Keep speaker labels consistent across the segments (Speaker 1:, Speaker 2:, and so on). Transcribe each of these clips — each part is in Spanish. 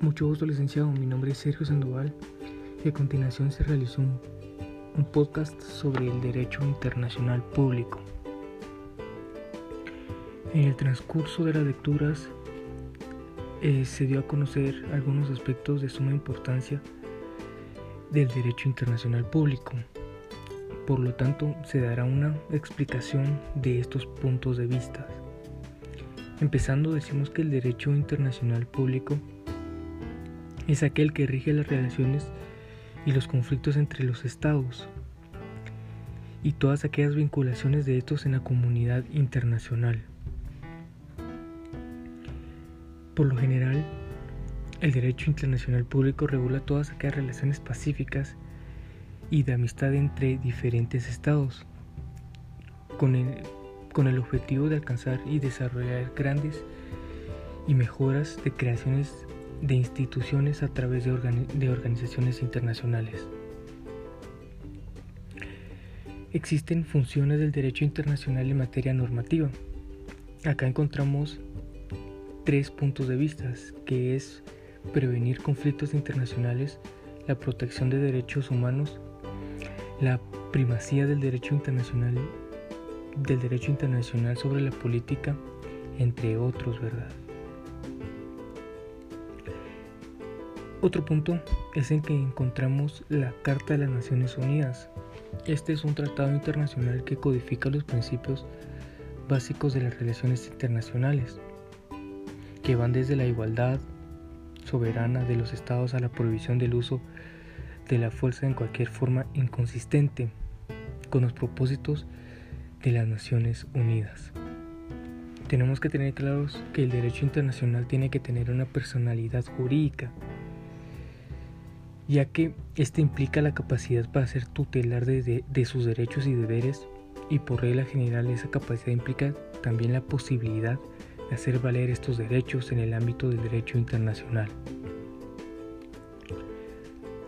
Speaker 1: Mucho gusto, licenciado. Mi nombre es Sergio Sandoval y a continuación se realizó un, podcast sobre el derecho internacional público. En el transcurso de las lecturas eh, se dio a conocer algunos aspectos de suma importancia del derecho internacional público. Por lo tanto, se dará una explicación de estos puntos de vista. Empezando, decimos que el derecho internacional público es aquel que rige las relaciones y los conflictos entre los estados y todas aquellas vinculaciones de estos en la comunidad internacional. Por lo general, el derecho internacional público regula todas aquellas relaciones pacíficas y de amistad entre diferentes estados, con el, con el objetivo de alcanzar y desarrollar grandes y mejoras de creaciones de instituciones a través de, organizaciones internacionales. Existen funciones del derecho internacional en materia normativa. Acá encontramos tres puntos de vista, que es prevenir conflictos internacionales, la protección de derechos humanos, la primacía del derecho internacional del derecho internacional sobre la política, entre otros, ¿verdad? Otro punto es en que encontramos la Carta de las Naciones Unidas. Este es un tratado internacional que codifica los principios básicos de las relaciones internacionales, que van desde la igualdad soberana de los estados a la prohibición del uso de la fuerza en cualquier forma inconsistente con los propósitos de las Naciones Unidas. Tenemos que tener claros que el derecho internacional tiene que tener una personalidad jurídica ya que éste implica la capacidad para ser tutelar de, sus derechos y deberes y por regla general esa capacidad implica también la posibilidad de hacer valer estos derechos en el ámbito del derecho internacional.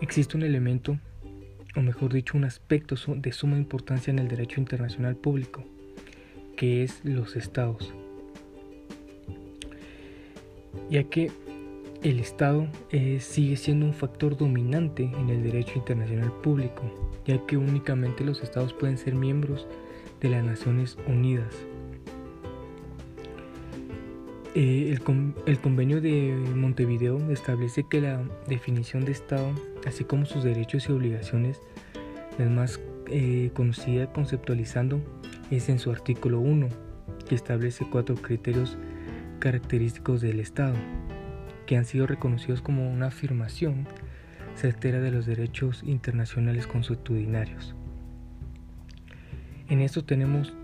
Speaker 1: Existe un elemento, o mejor dicho, un aspecto de suma importancia en el derecho internacional público, que es los estados. Ya que el Estado eh, sigue siendo un factor dominante en el derecho internacional público, ya que únicamente los Estados pueden ser miembros de las Naciones Unidas. Eh, el, convenio de Montevideo establece que la definición de Estado, así como sus derechos y obligaciones, la más eh, conocida conceptualizando es en su artículo 1, que establece cuatro criterios característicos del Estado que han sido reconocidos como una afirmación certera de los derechos internacionales consuetudinarios. En esto tenemos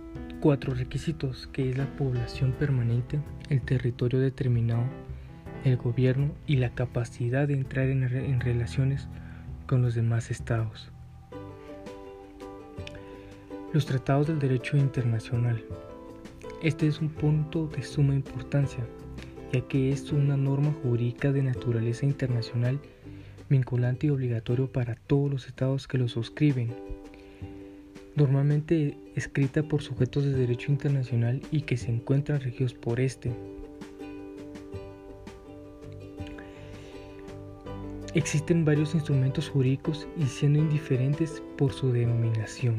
Speaker 1: cuatro requisitos, que es la población permanente, el territorio determinado, el gobierno y la capacidad de entrar en, en relaciones con los demás estados. Los tratados del derecho internacional. Este es un punto de suma importancia ya que es una norma jurídica de naturaleza internacional vinculante y obligatorio para todos los estados que lo suscriben, normalmente escrita por sujetos de derecho internacional y que se encuentran regidos por este. Existen varios instrumentos jurídicos y siendo indiferentes por su denominación.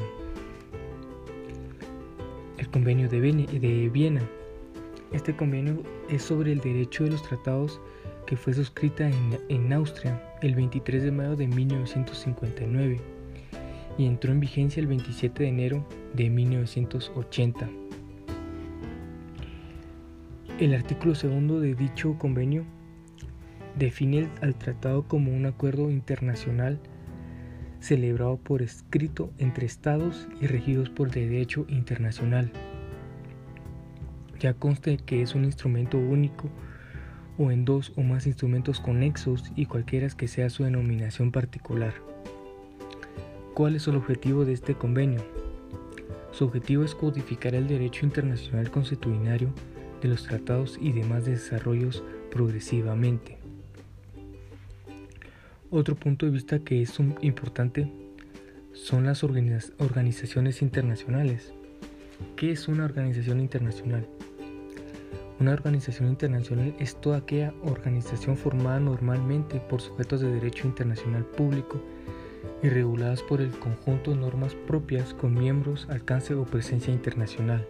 Speaker 1: El Convenio de Viena este convenio es sobre el derecho de los tratados que fue suscrita en, Austria el 23 de mayo de 1959 y entró en vigencia el 27 de enero de 1980. El artículo segundo de dicho convenio define al tratado como un acuerdo internacional celebrado por escrito entre estados y regidos por derecho internacional ya conste que es un instrumento único o en dos o más instrumentos conexos y cualquiera que sea su denominación particular. ¿Cuál es el objetivo de este convenio? Su objetivo es codificar el derecho internacional constitucionario de los tratados y demás desarrollos progresivamente. Otro punto de vista que es importante son las organizaciones internacionales. ¿Qué es una organización internacional? Una organización internacional es toda aquella organización formada normalmente por sujetos de derecho internacional público y reguladas por el conjunto de normas propias con miembros, alcance o presencia internacional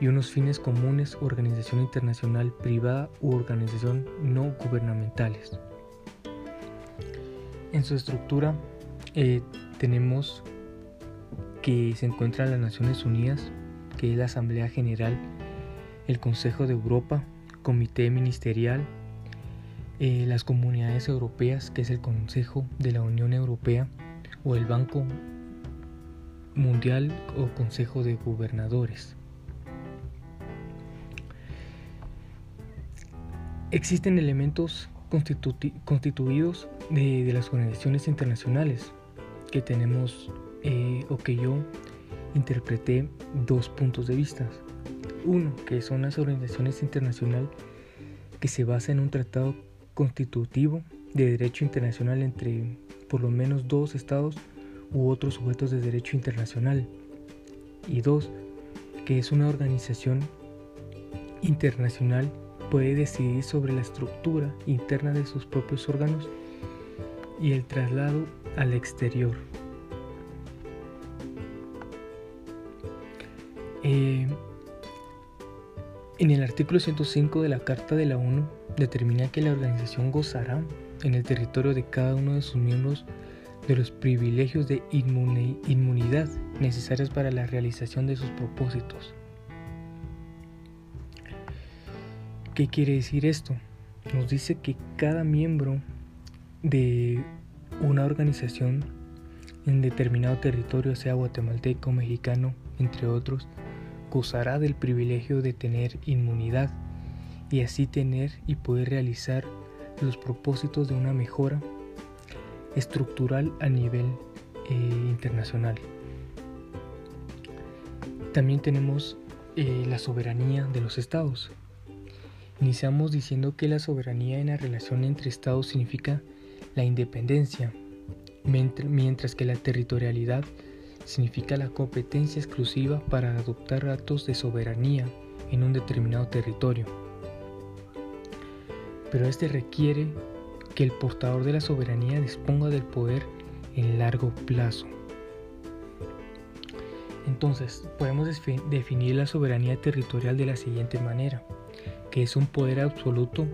Speaker 1: y unos fines comunes, organización internacional privada u organización no gubernamentales. En su estructura eh, tenemos que se encuentran las Naciones Unidas, que es la Asamblea General, el Consejo de Europa, Comité Ministerial, eh, las Comunidades Europeas, que es el Consejo de la Unión Europea, o el Banco Mundial o Consejo de Gobernadores. Existen elementos constituidos de, las organizaciones internacionales que tenemos eh, o que yo interpreté dos puntos de vista. Uno, que son las organizaciones internacionales que se basan en un tratado constitutivo de derecho internacional entre por lo menos dos estados u otros sujetos de derecho internacional. Y dos, que es una organización internacional puede decidir sobre la estructura interna de sus propios órganos y el traslado al exterior. Eh, en el artículo 105 de la Carta de la ONU determina que la organización gozará en el territorio de cada uno de sus miembros de los privilegios de inmunidad necesarios para la realización de sus propósitos. ¿Qué quiere decir esto? Nos dice que cada miembro de una organización en determinado territorio, sea guatemalteco, mexicano, entre otros, gozará del privilegio de tener inmunidad y así tener y poder realizar los propósitos de una mejora estructural a nivel eh, internacional. También tenemos eh, la soberanía de los estados. Iniciamos diciendo que la soberanía en la relación entre estados significa la independencia, mientras que la territorialidad la competencia exclusiva para adoptar actos de soberanía en un determinado territorio. Pero este requiere que el portador de la soberanía disponga del poder en largo plazo. Entonces, podemos definir la soberanía territorial de la siguiente manera que es un poder absoluto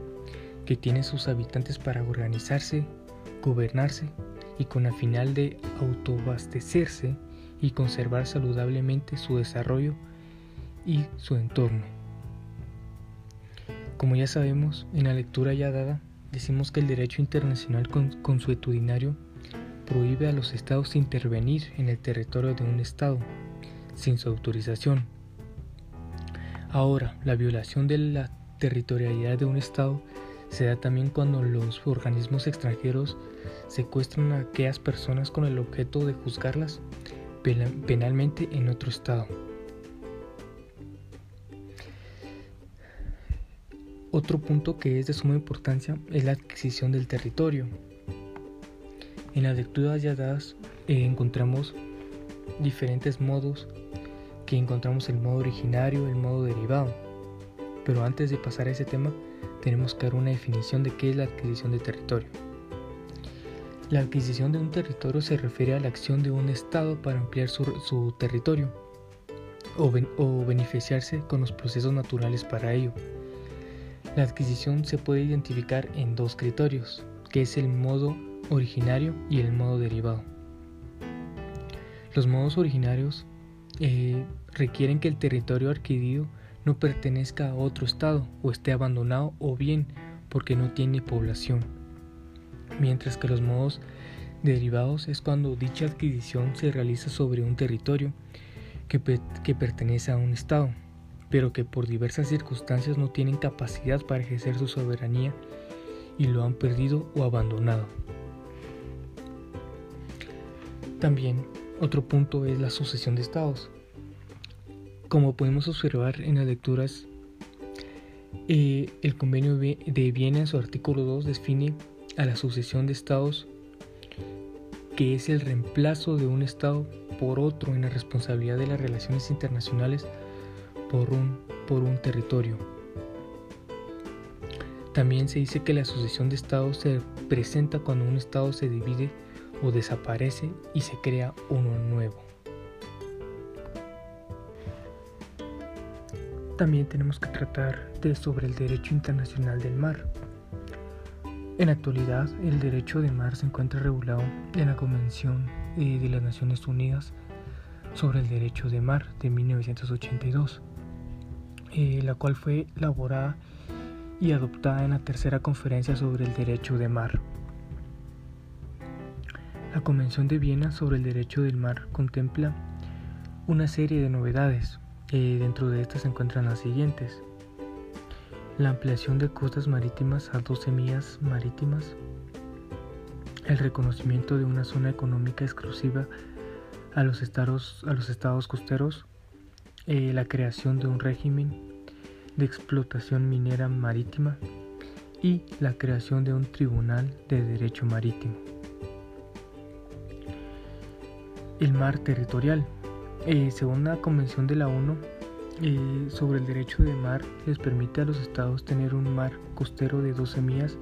Speaker 1: que tiene sus habitantes para organizarse, gobernarse y con la final de autoabastecerse y conservar saludablemente su desarrollo y su entorno. Como ya sabemos, en la lectura ya dada, decimos que el derecho internacional consuetudinario prohíbe a los estados intervenir en el territorio de un estado sin su autorización. Ahora, la violación de la territorialidad de un Estado se da también cuando los organismos extranjeros secuestran a aquellas personas con el objeto de juzgarlas penalmente en otro Estado. Otro punto que es de suma importancia es la adquisición del territorio. En las lecturas ya dadas eh, encontramos diferentes modos que encontramos el modo originario, el modo derivado. Pero antes de pasar a ese tema, tenemos que dar una definición de qué es la adquisición de territorio. La adquisición de un territorio se refiere a la acción de un Estado para ampliar su, territorio o, beneficiarse con los procesos naturales para ello. La adquisición se puede identificar en dos criterios, que es el modo originario y el modo derivado. Los modos originarios eh, requieren que el territorio adquirido no pertenezca a otro estado o esté abandonado o bien porque no tiene población. Mientras que los modos derivados es cuando dicha adquisición se realiza sobre un territorio que, que pertenece a un estado, pero que por diversas circunstancias no tienen capacidad para ejercer su soberanía y lo han perdido o abandonado. También otro punto es la sucesión de estados. Como podemos observar en las lecturas, eh, el convenio de Viena en su artículo 2 define a la sucesión de estados que es el reemplazo de un estado por otro en la responsabilidad de las relaciones internacionales por un, por un territorio. También se dice que la sucesión de estados se presenta cuando un estado se divide o desaparece y se crea uno nuevo. También tenemos que tratar de sobre el derecho internacional del mar. En la actualidad, el derecho de mar se encuentra regulado en la Convención eh, de las Naciones Unidas sobre el derecho de mar de 1982, eh, la cual fue elaborada y adoptada en la tercera conferencia sobre el derecho de mar. La Convención de Viena sobre el derecho del mar contempla una serie de novedades. Eh, dentro de estas se encuentran las siguientes. La ampliación de costas marítimas a 12 millas marítimas. El reconocimiento de una zona económica exclusiva a los estados, a los estados costeros. Eh, la creación de un régimen de explotación minera marítima y la creación de un tribunal de derecho marítimo. El mar territorial. Eh, según la Convención de la ONU eh, sobre el derecho de mar, les permite a los estados tener un mar costero de 12 millas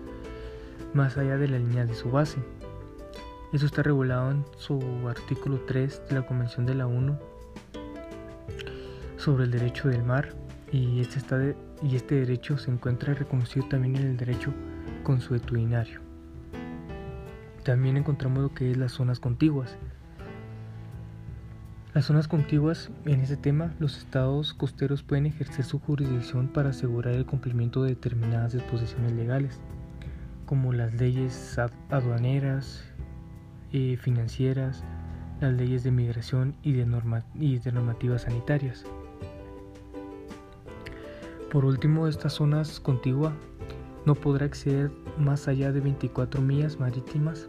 Speaker 1: más allá de la línea de su base. Eso está regulado en su artículo 3 de la Convención de la ONU sobre el derecho del mar y este, está y este derecho se encuentra reconocido también en el derecho consuetudinario. También encontramos lo que es las zonas contiguas. Las zonas contiguas, en este tema, los estados costeros pueden ejercer su jurisdicción para asegurar el cumplimiento de determinadas disposiciones legales, como las leyes aduaneras, eh, financieras, las leyes de migración y de, normativas sanitarias. Por último, estas zonas contiguas no podrá exceder más allá de 24 millas marítimas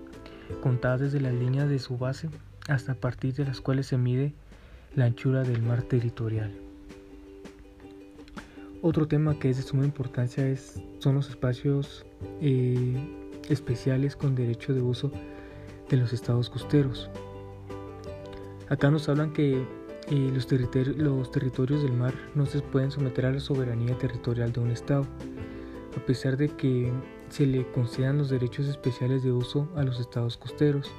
Speaker 1: contadas desde la línea de su base hasta partir de las cuales se mide la anchura del mar territorial. Otro tema que es de suma importancia es, son los espacios eh, especiales con derecho de uso de los estados costeros. Acá nos hablan que y los, los territorios del mar no se pueden someter a la soberanía territorial de un Estado, a pesar de que se le concedan los derechos especiales de uso a los estados costeros.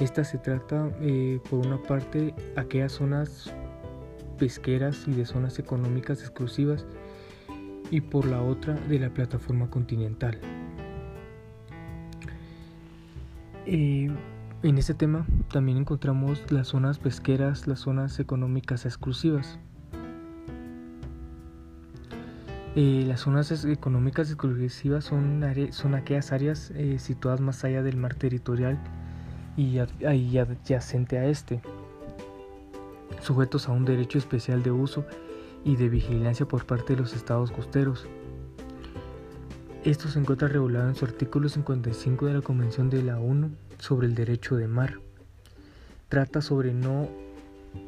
Speaker 1: Esta se trata, eh, por una parte, aquellas zonas pesqueras y de zonas económicas exclusivas, y por la otra, de la plataforma continental. Eh, en este tema también encontramos las zonas pesqueras, las zonas económicas exclusivas. Eh, las zonas económicas exclusivas son, son aquellas áreas situadas más allá del mar territorial y, adyacente a este, sujetos a un derecho especial de uso y de vigilancia por parte de los estados costeros. Esto se encuentra regulado en su artículo 55 de la Convención de la ONU sobre el derecho de mar. Trata sobre no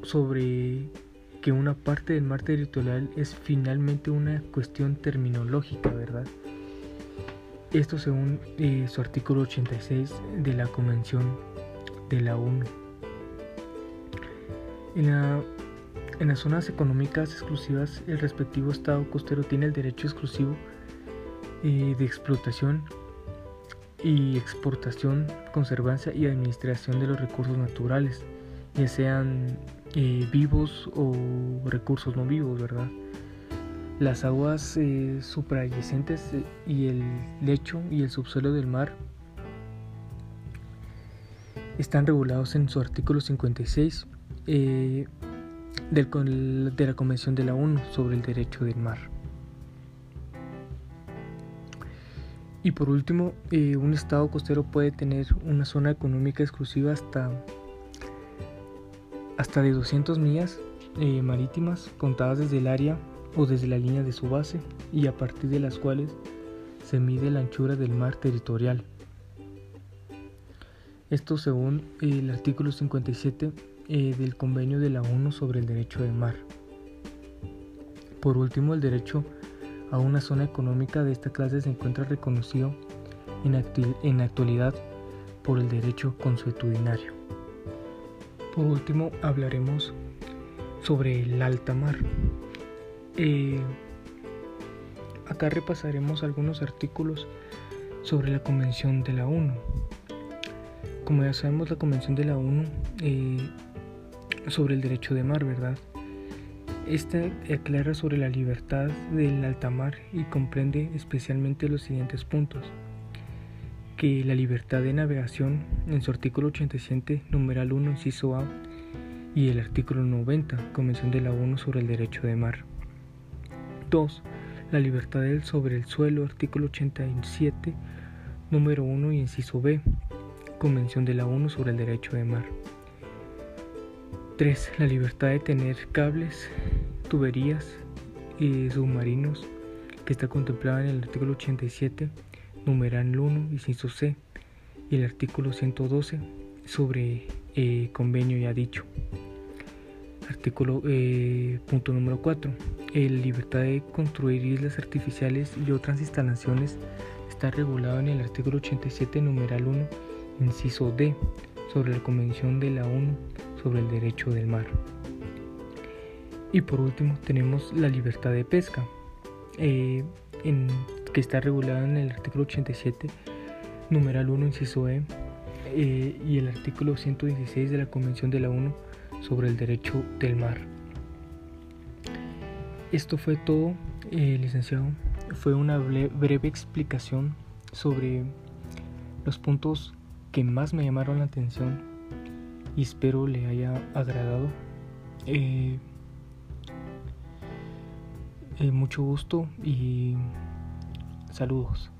Speaker 1: sobre que una parte del mar territorial es finalmente una cuestión terminológica, ¿verdad? Esto según eh, su artículo 86 de la Convención de la ONU. En, las zonas económicas exclusivas, el respectivo Estado costero tiene el derecho exclusivo eh, de explotación y exportación, conservancia y administración de los recursos naturales, ya sean eh, vivos o recursos no vivos, ¿verdad? Las aguas eh, eh, y el lecho y el subsuelo del mar están regulados en su artículo 56 del, de la Convención de la ONU sobre el Derecho del Mar. Y por último, eh, un estado costero puede tener una zona económica exclusiva hasta, hasta de 200 millas eh, marítimas contadas desde el área o desde la línea de su base y a partir de las cuales se mide la anchura del mar territorial. Esto según el artículo 57 eh, del Convenio de la ONU sobre el Derecho del Mar. Por último, el derecho a una zona económica de esta clase se encuentra reconocido en, la actualidad por el derecho consuetudinario. Por último, hablaremos sobre el alta mar. Eh, acá repasaremos algunos artículos sobre la Convención de la ONU. Como ya sabemos, la Convención de la ONU eh, sobre el derecho de mar, ¿verdad? Esta aclara sobre la libertad del alta mar y comprende especialmente los siguientes puntos. Que la libertad de navegación en su artículo 87, numeral 1, inciso A, y el artículo 90, Convención de la ONU sobre el derecho de mar. 2. La libertad sobre el suelo, artículo 87, número 1 y inciso B, Convención de la ONU sobre el derecho de mar. 3. La libertad de tener cables, tuberías y submarinos que está contemplada en el artículo 87, numeral 1, inciso C, y el artículo 112 sobre eh, convenio ya dicho. Artículo eh, punto número 4. La libertad de construir islas artificiales y otras instalaciones está regulado en el artículo 87, numeral 1, inciso D, sobre la Convención de la ONU sobre el derecho del mar. Y por último tenemos la libertad de pesca, eh, que está regulada en el artículo 87, numeral 1, inciso E, eh, y el artículo 116 de la Convención de la ONU sobre el derecho del mar. Esto fue todo, eh, licenciado. Fue una breve explicación sobre los puntos que más me llamaron la atención y espero le haya agradado. Eh, eh, mucho gusto y saludos.